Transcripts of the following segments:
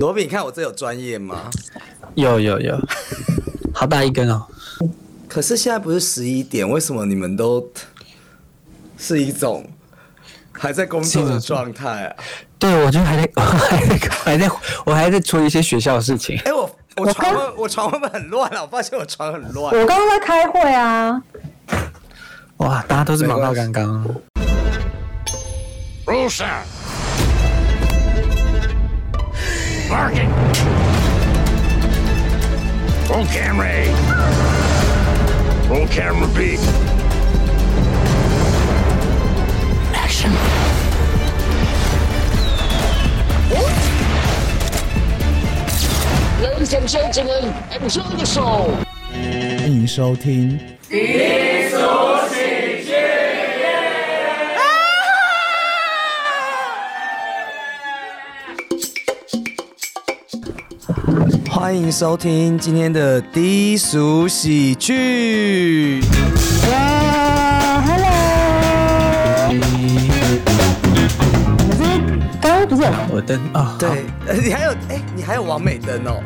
罗比，你看我这有专业吗？有有有，好大一根哦。可是现在不是十一点，为什么你们都是一种还在工作的状态啊？对，我就还在，我还在，还在，我还在处理一些学校的事情。哎、我我床会我床会不会很乱啊？我发现我床很乱。我刚刚在开会啊，哇，大家都是忙到刚刚。Rusa. Barking. Roll camera A. Roll camera B. Action. Ladies and gentlemen, enjoy the show. 欢迎收听。 欢迎收听今天的低俗喜剧。哇，Hello，可是刚刚不是有我灯啊，对，呃你还有哎、你还有王美灯哦。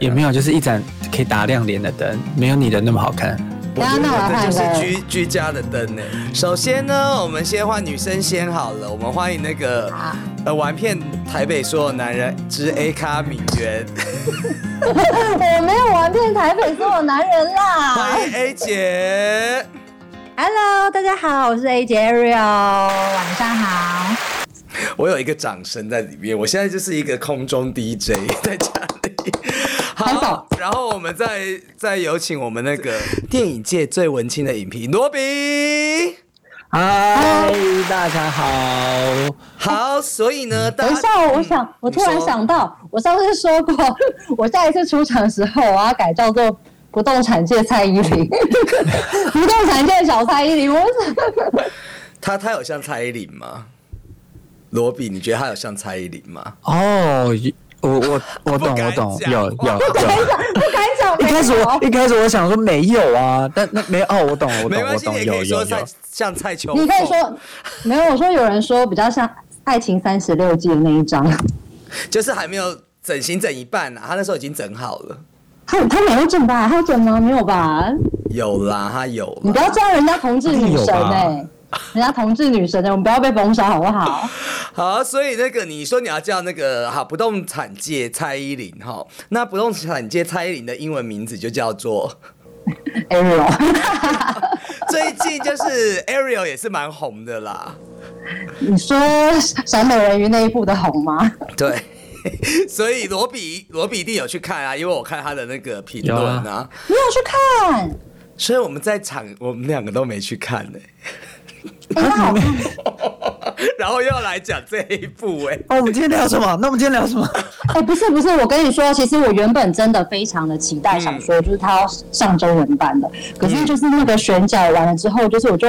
也没有，就是一盏可以打亮脸的灯，没有你的那么好看。我觉得等一下那我这就是居居家的灯呢。首先呢，我们先换女生先好了，我们欢迎那个呃玩遍台北所有男人之 A 咖米媛，我没有玩遍台北所有男人啦。欢迎 A 姐。Hello，大家好，我是 A 姐 Ariel，晚上好。我有一个掌声在里面，我现在就是一个空中 DJ 在家里。好然后我们再再有请我们那个 电影界最文青的影评罗比。嗨，大家好。好，所以呢，等一下，我想，我突然想到，我上次说过，我下一次出场的时候，我要改叫做不动产界蔡依林，不动产界小蔡依林。我他他有像蔡依林吗？罗比，你觉得他有像蔡依林吗？哦，我我我懂 我懂，有有不敢有。讲，不敢讲。一开始我一开始我想说没有啊，但那没有哦，我懂我懂我懂，有有有。像蔡秋。你可以说没有，我说有人说比较像《爱情三十六计》的那一张，就是还没有整形整一半啊，他那时候已经整好了。他他没有整吧？他有整吗？没有吧？有啦，他有。你不要这样，人家同志女神哎、人家同志女神的、我们不要被封杀好不好？好，所以那个你说你要叫那个哈不动产界蔡依林哈，那不动产界蔡依林的英文名字就叫做，Ariel，最近就是 Ariel 也是蛮红的啦。你说小美人鱼那一部的红吗？对，所以罗比罗比一定有去看啊，因为我看他的那个评论啊，你有去看？所以我们在场我们两个都没去看呢、哎、那好看。然后又要来讲这一部哎、哦，我们今天聊什么？那我们今天聊什么？哎、不是不是，我跟你说，其实我原本真的非常的期待，想说就是他要上中文版的，可是就是那个选角完了之后，就是我就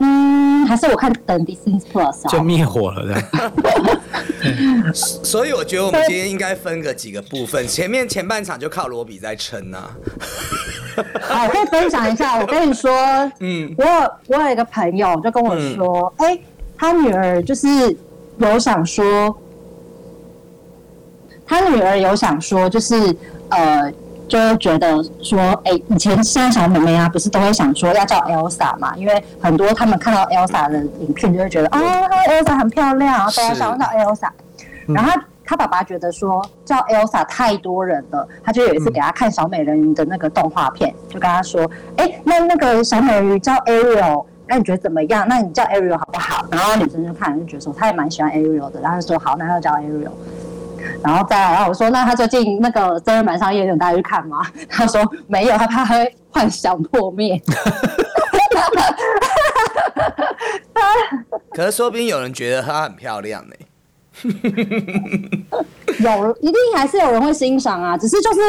嗯，还是我看等 Disney Plus 就啊。灭火了的。所以我觉得我们今天应该分个几个部分，前面前半场就靠罗比在撑啊。好，我可以分享一下。我跟你说，嗯嗯，我有我有一个朋友就跟我说，哎、他女儿就是有想说，他女儿有想说，就是呃，就觉得说，哎、以前现在小妹妹啊，不是都会想说要叫 Elsa 嘛？因为很多他们看到 Elsa 的影片，就会觉得啊，Elsa 很漂亮，然后都要想要叫 Elsa。然后他爸爸觉得说叫 Elsa 太多人了，他就有一次给他看小美人鱼的那个动画片，就跟他说，哎、那那个小美人鱼叫 Ariel。那你觉得怎么样？那你叫 Ariel 好不好？然后女生就看就觉得说，她也蛮喜欢 Ariel 的，然后就说好，那就叫 Ariel。然后再来，然后我说，那他最近那个真人版上映，有大家去看吗？他说没有，他怕他会幻想破灭。可是说不定有人觉得她很漂亮呢、有，一定还是有人会欣赏啊，只是就是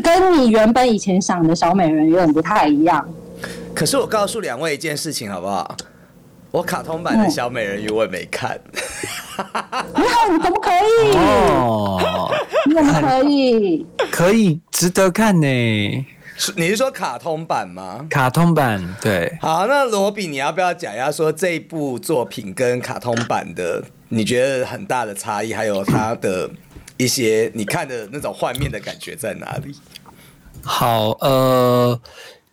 跟你原本以前想的小美人鱼有点不太一样。可是我告诉两位一件事情好不好？我卡通版的小美人鱼我也没看，你好，你怎么可以？哦，你怎么可以？可以，值得看呢。是你是说卡通版吗？卡通版对，好，那罗比，你要不要讲一下说这一部作品跟卡通版的，你觉得很大的差异，还有它的一些你看的那种幻面的感觉在哪里？好，呃，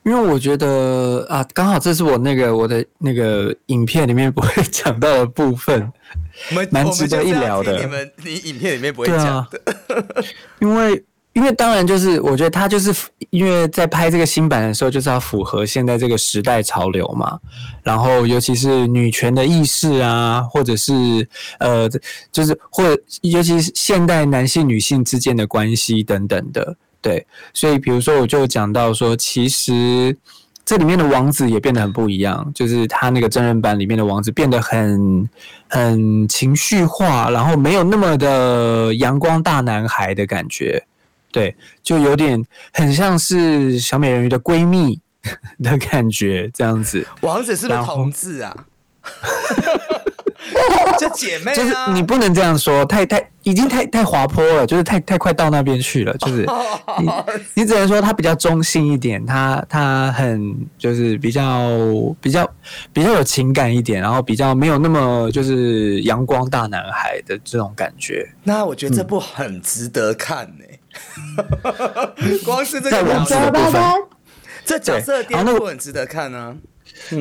因为我觉得啊，刚好这是我那个我的那个影片里面不会讲到的部分，蛮值得一聊的。你们你影片里面不会对讲啊。的，因为因为当然就是我觉得他就是因为在拍这个新版的时候，就是要符合现在这个时代潮流嘛，然后尤其是女权的意识啊，或者是呃，就是或尤其是现代男性女性之间的关系等等的，对，所以比如说我就讲到说，其实。这里面的王子也变得很不一样，就是他那个真人版里面的王子变得很很情绪化，然后没有那么的阳光大男孩的感觉，对，就有点很像是小美人鱼的闺蜜 的感觉，这样子。王子是不是同志啊？就姐妹就是啊，你不能这样说，太太已经太太滑坡了，就是太太快到那边去了，就是你你只能说他比较中性一点，他他很就是比较比较比较有情感一点，然后比较没有那么就是阳光大男孩的这种感觉。那我觉得这部很值得看呢、光是这个角色子的部分。这角色颠覆很值得看呢、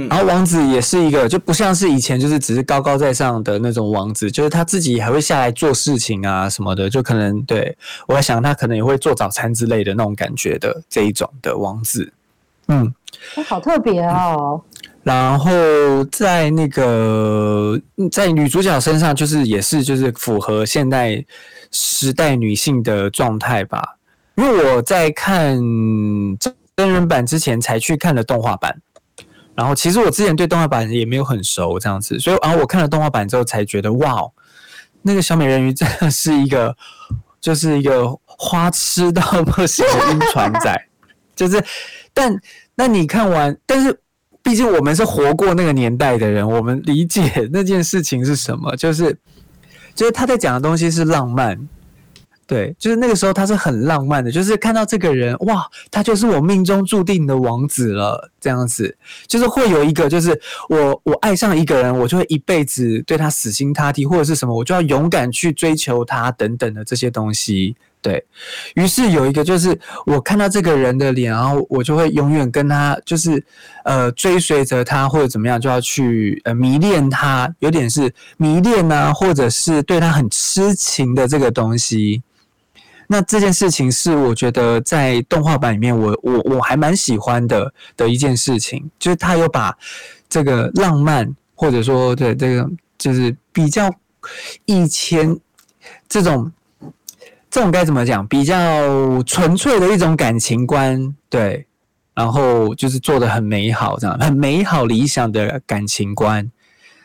然后王子也是一个，就不像是以前就是只是高高在上的那种王子，就是他自己还会下来做事情啊什么的，就可能对我在想他可能也会做早餐之类的那种感觉的这一种的王子，嗯，哎好特别哦。然后在那个在女主角身上，就是也是就是符合现代时代女性的状态吧，因为我在看真人版之前才去看了动画版。然后其实我之前对动画版也没有很熟，这样子，所以然后我看了动画版之后才觉得，哇，那个小美人鱼真的是一个，就是一个花痴到不行的晕船仔，就是，但那你看完，但是毕竟我们是活过那个年代的人，我们理解那件事情是什么，就是，就是他在讲的东西是浪漫，对，就是那个时候他是很浪漫的，就是看到这个人，哇，他就是我命中注定的王子了，这样子，就是会有一个，就是我我爱上一个人，我就会一辈子对他死心塌地，或者是什么，我就要勇敢去追求他等等的这些东西。对于是有一个，就是我看到这个人的脸，然后我就会永远跟他，就是呃追随着他或者怎么样，就要去呃迷恋他，有点是迷恋啊，或者是对他很痴情的这个东西。那这件事情是我觉得在动画版里面我，我我还蛮喜欢的的一件事情，就是他有把这个浪漫，或者说对这个就是比较以前这种这种该怎么讲，比较纯粹的一种感情观，对，然后就是做的很美好，这样很美好理想的感情观。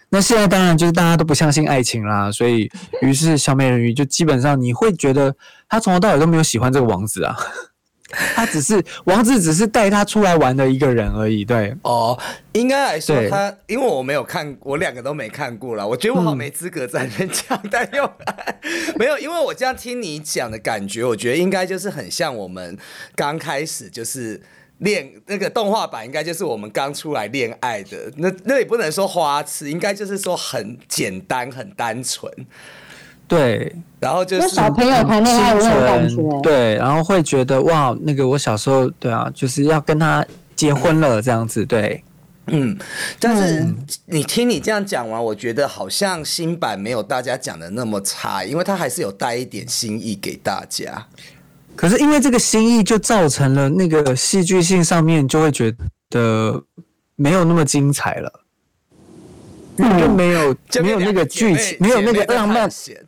那现在当然就是大家都不相信爱情啦，所以于是小美人鱼就基本上你会觉得她从头到尾都没有喜欢这个王子啊，他只是王子只是带他出来玩的一个人而已，对，哦，应该来说他，因为我没有看，我两个都没看过了，我觉得我好没资格在那边讲，但又 没有，因为我这样听你讲的感觉，我觉得应该就是很像我们刚开始就是。恋那个动画版应该就是我们刚出来恋爱的，那那也不能说花痴，应该就是说很简单、很单纯，对，然后就就是小朋友谈恋爱的那种感觉。对，然后会觉得哇，那个我小时候对啊，就是要跟他结婚了这样子，对，嗯，但是你听你这样讲完，我觉得好像新版没有大家讲的那么差，因为他还是有带一点新意给大家。可是因为这个新意，就造成了那个戏剧性上面就会觉得没有那么精彩了，就没有就没有那个剧情，没有那个浪漫，姐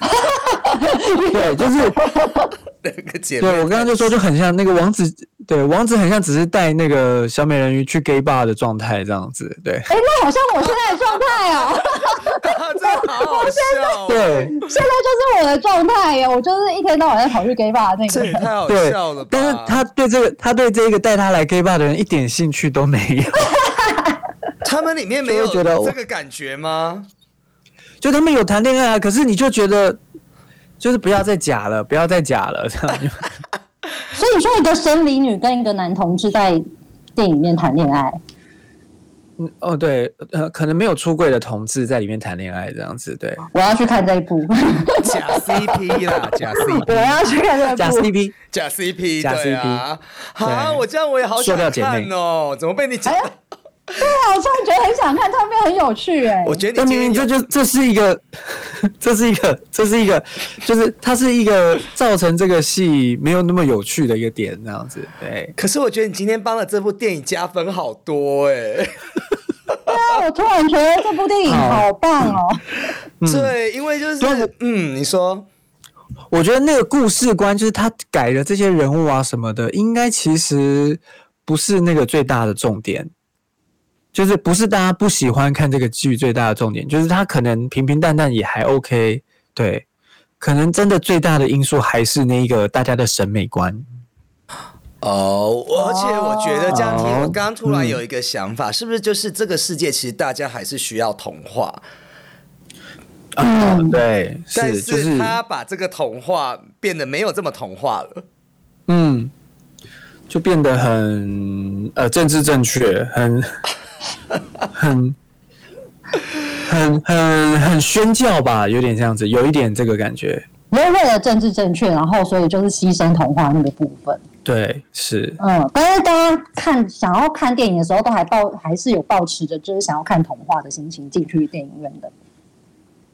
对，就是 那个姐妹对我刚刚就说就很像那个王子，对王子很像只是带那个小美人鱼去 gay bar 的状态这样子，对哎，那好像我现在的状态哦，这个好好笑、哦，对现在就是我的状态耶，我就是一天到晚在跑去 gay bar 那个人。这也太好对笑了吧？，但是他对这个他对这个带他来 gay bar 的人一点兴趣都没有。他们里面没有觉得这个感觉吗？就他们有谈恋爱啊，可是你就觉得就是不要再假了，不要再假了，这样。所以你说一个生理女跟一个男同志在电影里面谈恋爱，嗯哦对，呃，可能没有出柜的同志在里面谈恋爱这样子，对，我要去看这一部，假 CP 啦，假 CP，我要去看这一假部。CP，假 CP，假对啊。好，对。我这样我也好塑想料姐妹。看哦，怎么被你讲？哎对啊，我突然觉得很想看，它变很有趣哎、我觉得明明这就这是一个，这是一个，这是一个，就是它是一个造成这个戏没有那么有趣的一个点，这样子，对，可是我觉得你今天帮了这部电影加分好多哎、对啊，我突然觉得这部电影好。棒哦。对，因为就是嗯，你说。我觉得那个故事观就是他改的这些人物啊什么的，应该其实不是那个最大的重点，就是不是大家不喜欢看这个剧最大的重点，就是他可能平平淡淡也还 OK，对，可能真的最大的因素还是那个大家的审美观。哦，而且我觉得这样听，哦我刚刚突然有一个想法，是不是就是这个世界其实大家还是需要童话，啊，对，但是就是是他把这个童话变得没有这么童话了。嗯，就变得很呃政治正确，很 很很很很宣教吧，有点这样子，有一点这个感觉。因为为了政治正确，然后所以就是牺牲童话那个部分。对，是，嗯，但是大家看想要看电影的时候，都还抱还是有抱持着就是想要看童话的心情进去电影院的。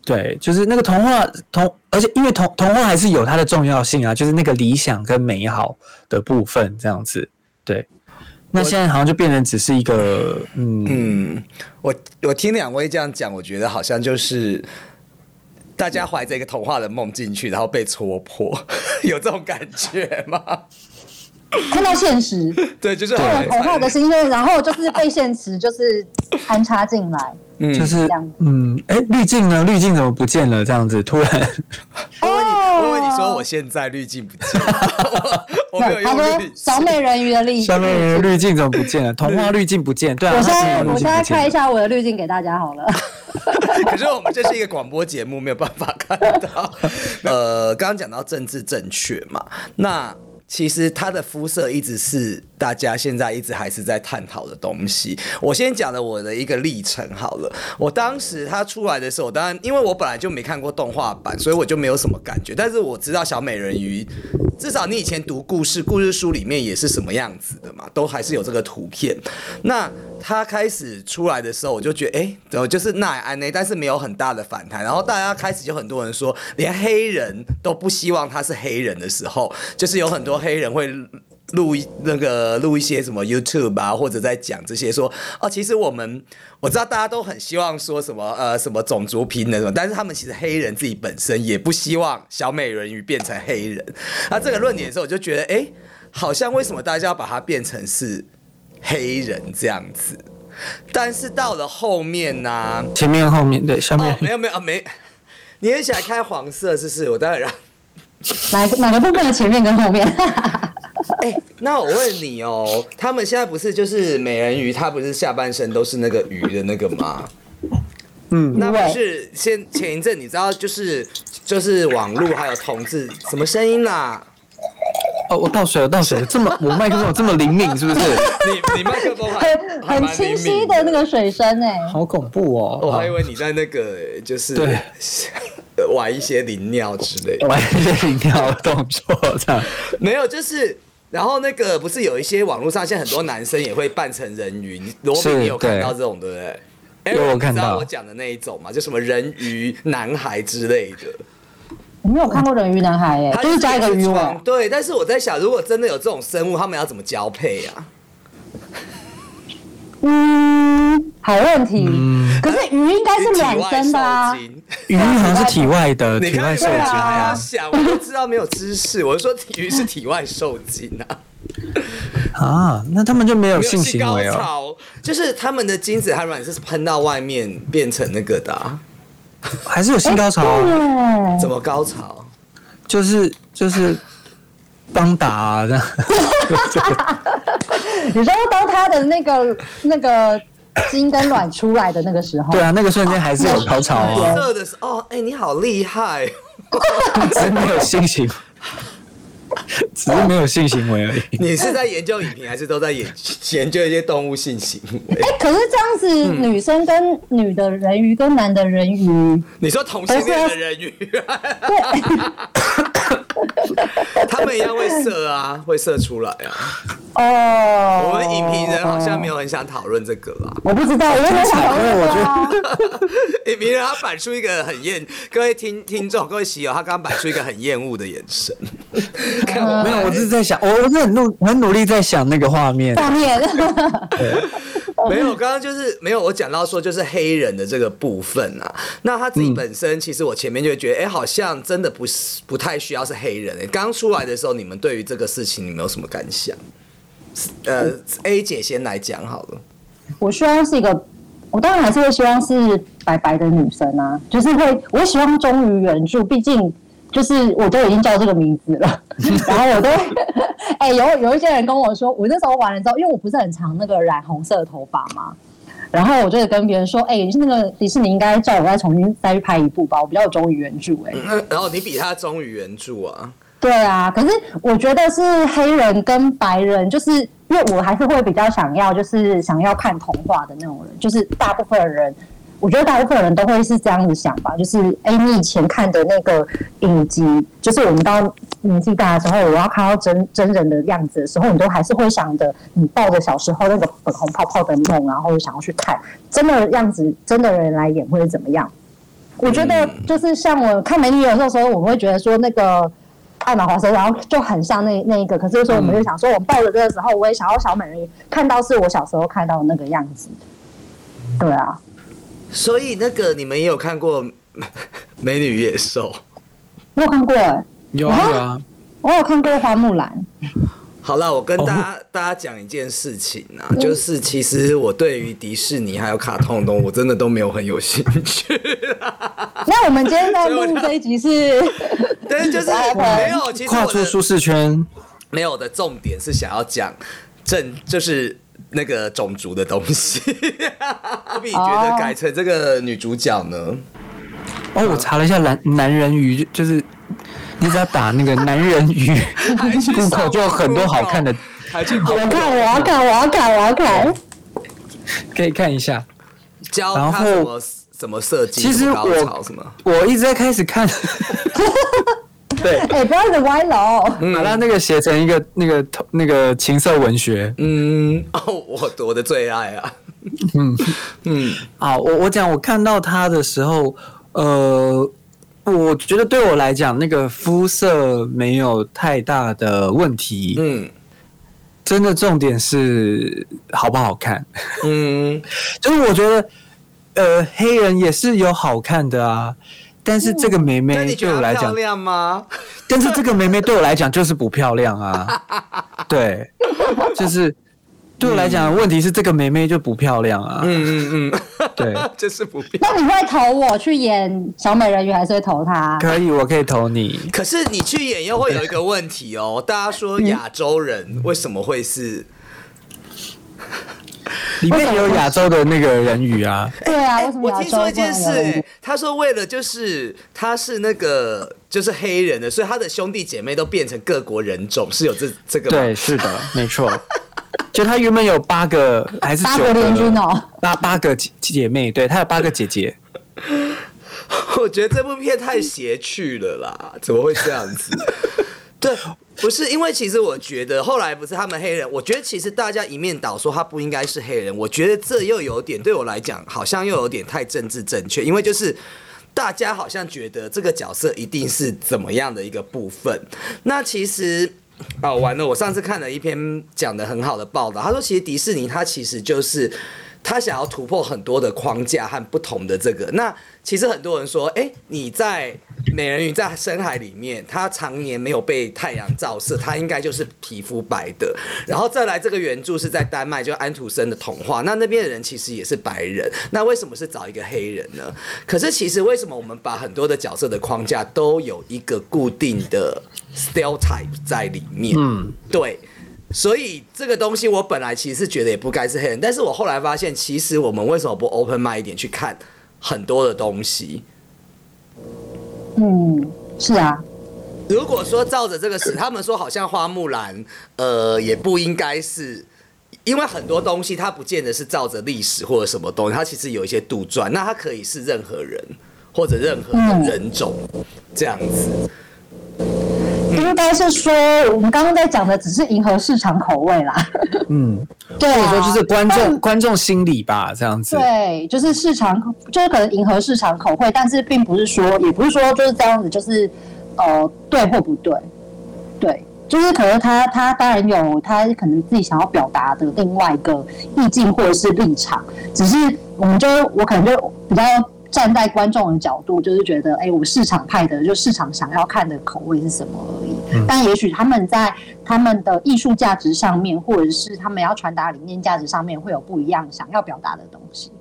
对，就是那个童话童，而且因为童童话还是有它的重要性啊，就是那个理想跟美好的部分这样子。对，那现在好像就变成只是一个，嗯，嗯，我我听两位这样讲，我觉得好像就是大家怀着一个童话的梦进去，然后被戳破，有这种感觉吗？看到现实，对，就是看了很童话的心愿，然后就是被现实就是安插进来。嗯就是这样嗯，哎，滤镜呢？滤镜怎么不见了？这样子突然，我问你，哦我问你说，我现在滤镜不见了，我我没有他说用。小美人鱼的例子。下面人鱼滤镜怎么不见了？童话滤镜不见，对啊，我现在我现在开一下，下我的滤镜给大家好了。可是我们这是一个广播节目，没有办法看到。呃，刚刚讲到政治正确嘛，那其实他的肤色一直是大家现在一直还是在探讨的东西。我先讲了我的一个历程好了。我当时他出来的时候，当然因为我本来就没看过动画版，所以我就没有什么感觉。但是我知道小美人鱼，至少你以前读故事故事书里面也是什么样子的嘛，都还是有这个图片。那他开始出来的时候，我就觉得，哎、怎么就是奈安呢？但是没有很大的反弹。然后大家开始就很多人说，连黑人都不希望他是黑人的时候，就是有很多黑人会。录一那个录一些什么 YouTube 啊，或者在讲这些说哦，其实我们我知道大家都很希望说什么呃什么种族平等什么，但是他们其实黑人自己本身也不希望小美人鱼变成黑人。那这个论点的时候，我就觉得哎、诶好像为什么大家要把它变成是黑人这样子？但是到了后面呢、前面后面对，下面哦，没有没有啊没，你很喜欢开黄色，是不是？我待会让。哪个哪个部分的前面跟后面？哎、那我问你哦，他们现在不是就是美人鱼，它不是下半身都是那个鱼的那个吗？嗯，那不是先前一阵你知道就是就是网络还有同志什么声音啦？哦，我倒水了，倒水了，这么我麦克风有这么灵敏是不是？你你麦克风很很清晰的那个水声哎、好恐怖哦！我还以为你在那个就是对 玩一些灵尿之类的，玩一些灵尿的动作这样。没有就是。然后那个不是有一些网络上现在很多男生也会扮成人鱼，你罗是宾你有看到这种对不对？哎有我你知道看到我讲的那一种嘛，就什么人鱼男孩之类的。我没有看过人鱼男孩哎、他就是加一个鱼尾床。对，但是我在想，如果真的有这种生物，他们要怎么交配啊？嗯，好问题。可是鱼应该是卵生的啊。鱼好像是体外的，体外受精对啊。想，我就知道没有知识。我就说鱼是体外受精啊，啊，那他们就没有性行为哦？潮，就是他们的精子和卵是喷到外面变成那个的啊、还是有性高潮啊？对，怎么高潮？就是就是帮打啊这样。你说当他的那个那个精跟卵出来的那个时候，对啊，那个瞬间还是有高潮啊，色的时候，哦，哎、你好厉害！真的有性行为。只是没有性行为而已。你是在研究影评，还是都在研 研究一些动物性行为？哎、可是这样子，嗯女生跟女的人鱼跟男的人鱼，你说同性恋的人鱼，对，他们一样会射啊，会射出来啊。哦，我们影评人好像没有很想讨论这个吧。我不知道，我也没有想到这个因为我觉啊。影评人他摆出一个很厌，各位听听众，各位喜友，他刚刚摆出一个很厌恶的眼神。看我没有，我是在想，我我是很努很努力在想那个画面。画面，没有，刚刚就是没有我讲到说就是黑人的这个部分啊。那他自己本身，其实我前面就会觉得，哎、好像真的不是不太需要是黑人、哎，刚出来的时候，你们对于这个事情，你们有什么感想？呃，A 姐先来讲好了。我希望是一个，我当然还是会希望是白白的女生啊，就是会，我会希望忠于原著，毕竟就是我都已经叫这个名字了，然后我都，哎、有有一些人跟我说，我那时候玩了之后，因为我不是很常那个染红色的头发嘛。然后我就跟别人说，哎、你是那个迪士尼应该叫我再重新再去拍一部吧，我比较有忠于原著、哎、嗯，然后你比他忠于原著啊。对啊，可是我觉得是黑人跟白人，就是因为我还是会比较想要，就是想要看童话的那种人，就是大部分的人，我觉得大部分人都会是这样子想吧，就是哎，你以前看的那个影集，就是我们到年纪大的时候，我要看到真真人的样子的时候，你都还是会想着你抱着小时候那个粉红泡泡的梦，然后想要去看真的样子，真的人来演会是怎么样。我觉得就是像我看美女有的时候，我会觉得说那个艾玛华生，然后就很像那那一个。可是有时候我们就想说，我抱着这个时候，我也想要小美人鱼看到是我小时候看到的那个样子。对啊，所以那个你们也有看过 《美女与野兽》？我有看过、欸，有啊有啊，我有看过花木兰。好了，我跟大哦家、大家讲一件事情啊，就是其实我对于迪士尼还有卡通的东西，我真的都没有很有兴趣。那我们今天在录这一集是，但是就是没有，跨出舒适圈。没有的重点是想要讲正就是那个种族的东西。阿比觉得改成这个女主角呢？哦，我查了一下男男人鱼，就是你只要打那个男人鱼还去上，Google 就有很多好看的，还去我看，我要看，我要看，我要看。可以看一下。教然后他怎么设计，其实我。我一直在开始看，对，哎、不要一直歪楼。把它那个写成一个那个那个情色文学嗯，哦，我我的最爱啊。嗯嗯啊。我我讲，我看到他的时候，呃，我觉得对我来讲，那个肤色没有太大的问题。嗯真的重点是好不好看。嗯，就是我觉得，呃，黑人也是有好看的啊，但是这个妹那妹对我来讲，漂亮吗？但是这个妹妹对我来讲就是不漂亮啊。对，就是对我来讲，问题是这个妹妹就不漂亮啊。嗯嗯嗯，对，就是不漂那你会投我去演小美人鱼，还是会投她？可以，我可以投你。可是你去演又会有一个问题哦，大家说亚洲人为什么会是？里面也有亚洲的那个人鱼啊。对啊，我听说一件事，他说为了就是他是那个就是黑人的，所以他的兄弟姐妹都变成各国人种，是有这这个吗对，是的，没错。就他原本有八个还是九八国联军个哦？八八个姐姐妹，对，他有八个姐姐。我觉得这部片太邪趣了啦，怎么会这样子？对，不是因为其实我觉得后来不是他们黑人，我觉得其实大家一面倒说他不应该是黑人，我觉得这又有点对我来讲好像又有点太政治正确，因为就是。大家好像觉得这个角色一定是怎么样的一个部分，那其实哦，完了！我上次看了一篇讲的很好的报道，他说其实迪士尼它其实就是他想要突破很多的框架和不同的这个。那其实很多人说，哎、你在美人鱼在深海里面，它常年没有被太阳照射，它应该就是皮肤白的。然后再来这个原著是在丹麦，就安徒生的童话，那那边的人其实也是白人，那为什么是找一个黑人呢？可是其实为什么我们把很多的角色的框架都有一个固定的 stereotype 在里面？嗯，对。所以这个东西我本来其实是觉得也不该是黑人，但是我后来发现，其实我们为什么不 open mind 一点去看很多的东西？嗯，是啊，如果说照着这个史，他们说好像花木兰，呃，也不应该是。因为很多东西它不见得是照着历史或者什么东西，它其实有一些杜撰，那它可以是任何人或者任何的人种这样子。应该是说，我们刚刚在讲的只是迎合市场口味啦。嗯，对啊，或者说就是观众观众心理吧，这样子。对，就是市场，就是可能迎合市场口味，但是并不是说，也不是说就是这样子，就是呃对或不对，对，就是可能他他当然有他可能自己想要表达的另外一个意境或者是立场，只是我们就我可能就比较站在观众的角度，就是觉得，哎、我市场派的就市场想要看的口味是什么而已。但也许他们在他们的艺术价值上面，或者是他们要传达理念价值上面，会有不一样想要表达的东西。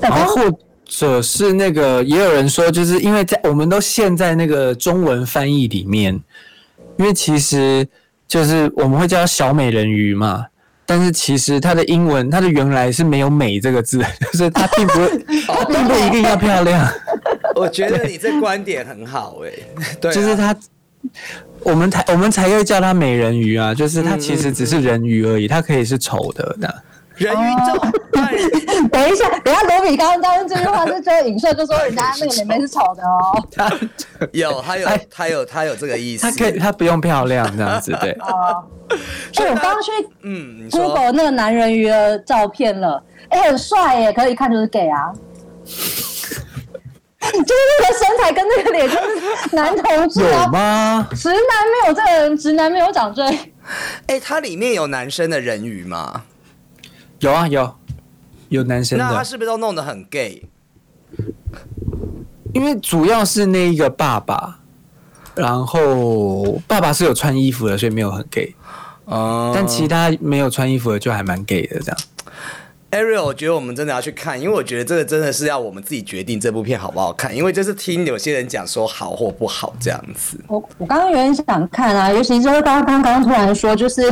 然后或者是那个，也有人说，就是因为在我们都陷在那个中文翻译里面，因为其实就是我们会叫它小美人鱼嘛，但是其实它的英文它的原来是没有“美”这个字，就是它并不 它并不一定要漂亮，我觉得你这观点很好哎、对啊、就是它。我们才我们才会叫它美人鱼啊，就是它其实只是人鱼而已，它可以是丑的的。人鱼这种当然等一下，等一下，罗比刚刚这句话是就影射，就说人家那个妹妹是丑的哦。他有，他有哎，他有，他有这个意思。他可以，他不用漂亮这样子，对。哦，哎、我刚刚去嗯，你说 Google 那个男人鱼的照片了，哎、很帅耶，可以一看就是 gay 啊。就是那个身材跟那个脸，就是男同志有啊。吗？直男没有这个人，直男没有长这。哎、它里面有男生的人鱼吗？有啊，有有男生的，那他是不是都弄得很 gay？因为主要是那一个爸爸，然后爸爸是有穿衣服的，所以没有很 gay，、哦但其他没有穿衣服的就还蛮 gay 的这样。Ariel，我觉得我们真的要去看，因为我觉得这个真的是要我们自己决定这部片好不好看，因为就是听有些人讲说好或不好这样子。我我刚刚有点想看啊，尤其是刚刚刚突然说，就是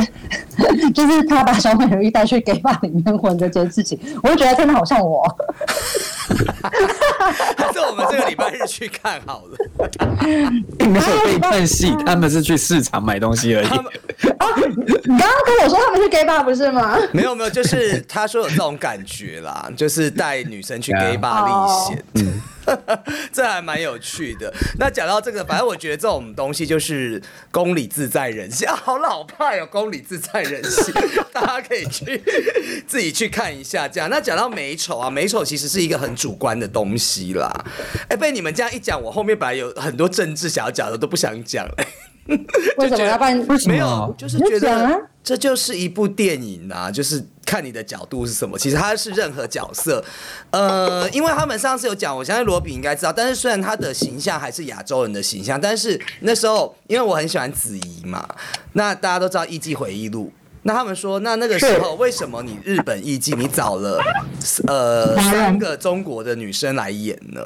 就是他把小美人鱼带去 gay bar 里面混这件事情，我就觉得真的好像我。我们这个礼拜日去看好了。并没有被看戏，他们是去市场买东西而已。他们你刚刚跟我说他们是 gay bar 不是吗？没有没有，就是他说有这种感觉啦，就是带女生去 gay 啊 bar 历险。嗯，这还蛮有趣的。那讲到这个，反正我觉得这种东西就是公理自在人心啊，好老派哦，公理自在人心，大家可以去自己去看一下。这样，那讲到美丑啊，美丑其实是一个很主观的东西啦。哎，被你们这样一讲，我后面本来有很多政治想要讲的都不想讲了。为什么要办？为什么没有，就是觉得这就是一部电影啊，就是看你的角度是什么。其实它是任何角色，呃，因为他们上次有讲，我相信罗比应该知道。但是虽然他的形象还是亚洲人的形象，但是那时候因为我很喜欢子怡嘛，那大家都知道《艺伎回忆录》。那他们说，那那个时候为什么你日本艺妓你找了呃三个中国的女生来演呢？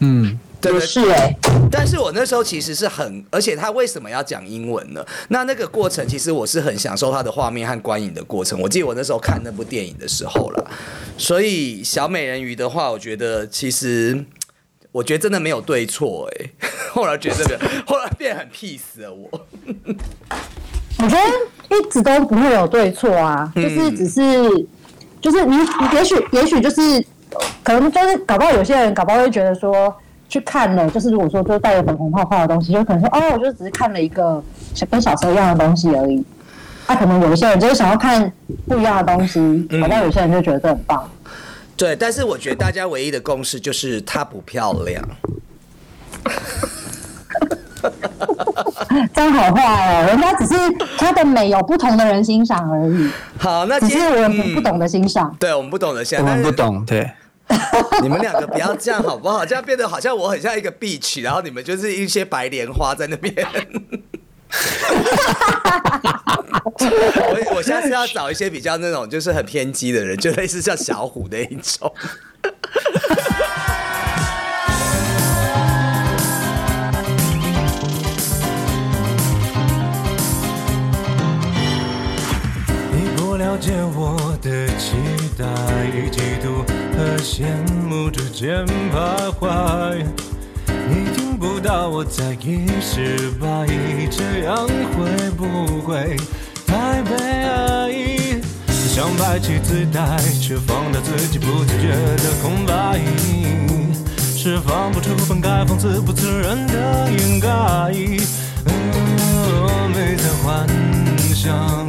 嗯，对不对？是哎、但是我那时候其实是很，而且他为什么要讲英文呢？那那个过程其实我是很享受他的画面和观影的过程。我记得我那时候看那部电影的时候啦，所以小美人鱼的话，我觉得其实。我觉得真的没有对错哎、后来觉得没有，后来变很 peace 了我。我觉得一直都不会有对错啊，就是只是就是你你也许也许就是可能就是搞不好有些人搞不好会觉得说去看了，就是如果说就带着粉红泡泡的东西，就可能说哦，我就只是看了一个小跟小时候一样的东西而已。那、可能有一些人就是想要看不一样的东西，搞不好有些人就觉得这很棒。对，但是我觉得大家唯一的共识就是她不漂亮。这样好坏哦，人家只是他的美有不同的人欣赏而已，好，那只今天是我们不嗯不懂得欣赏。对我们不懂得欣赏，我们不懂，对。你们两个不要这样好不好？这样变得好像我很像一个 beach，然后你们就是一些白莲花在那边。我我下次要找一些比较那种就是很偏激的人，就类似像小虎那一种。解我的期待与嫉妒和羡慕之间徘徊，你听不到我在意失败，这样会不会太悲哀？想摆起姿态，却放大自己不自觉的空白，释放不出本该放肆不自然的掩盖。哦，没在幻想，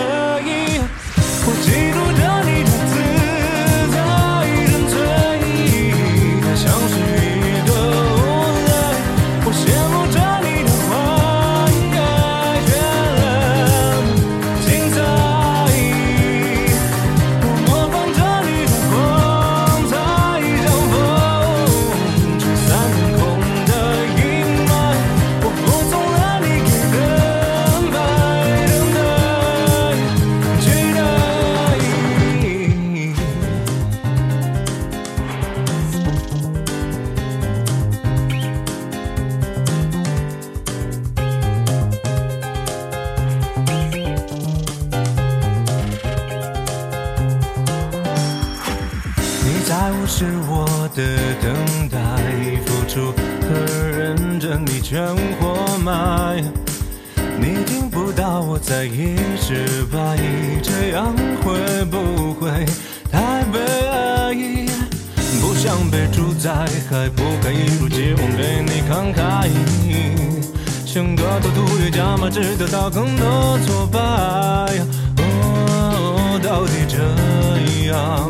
出和认真你全活埋。你听不到我在意失败，这样会不会太悲哀？不想被主宰，还不敢一如既往对你慷慨。像个赌徒越加码，只得到更多挫败。哦，到底这样，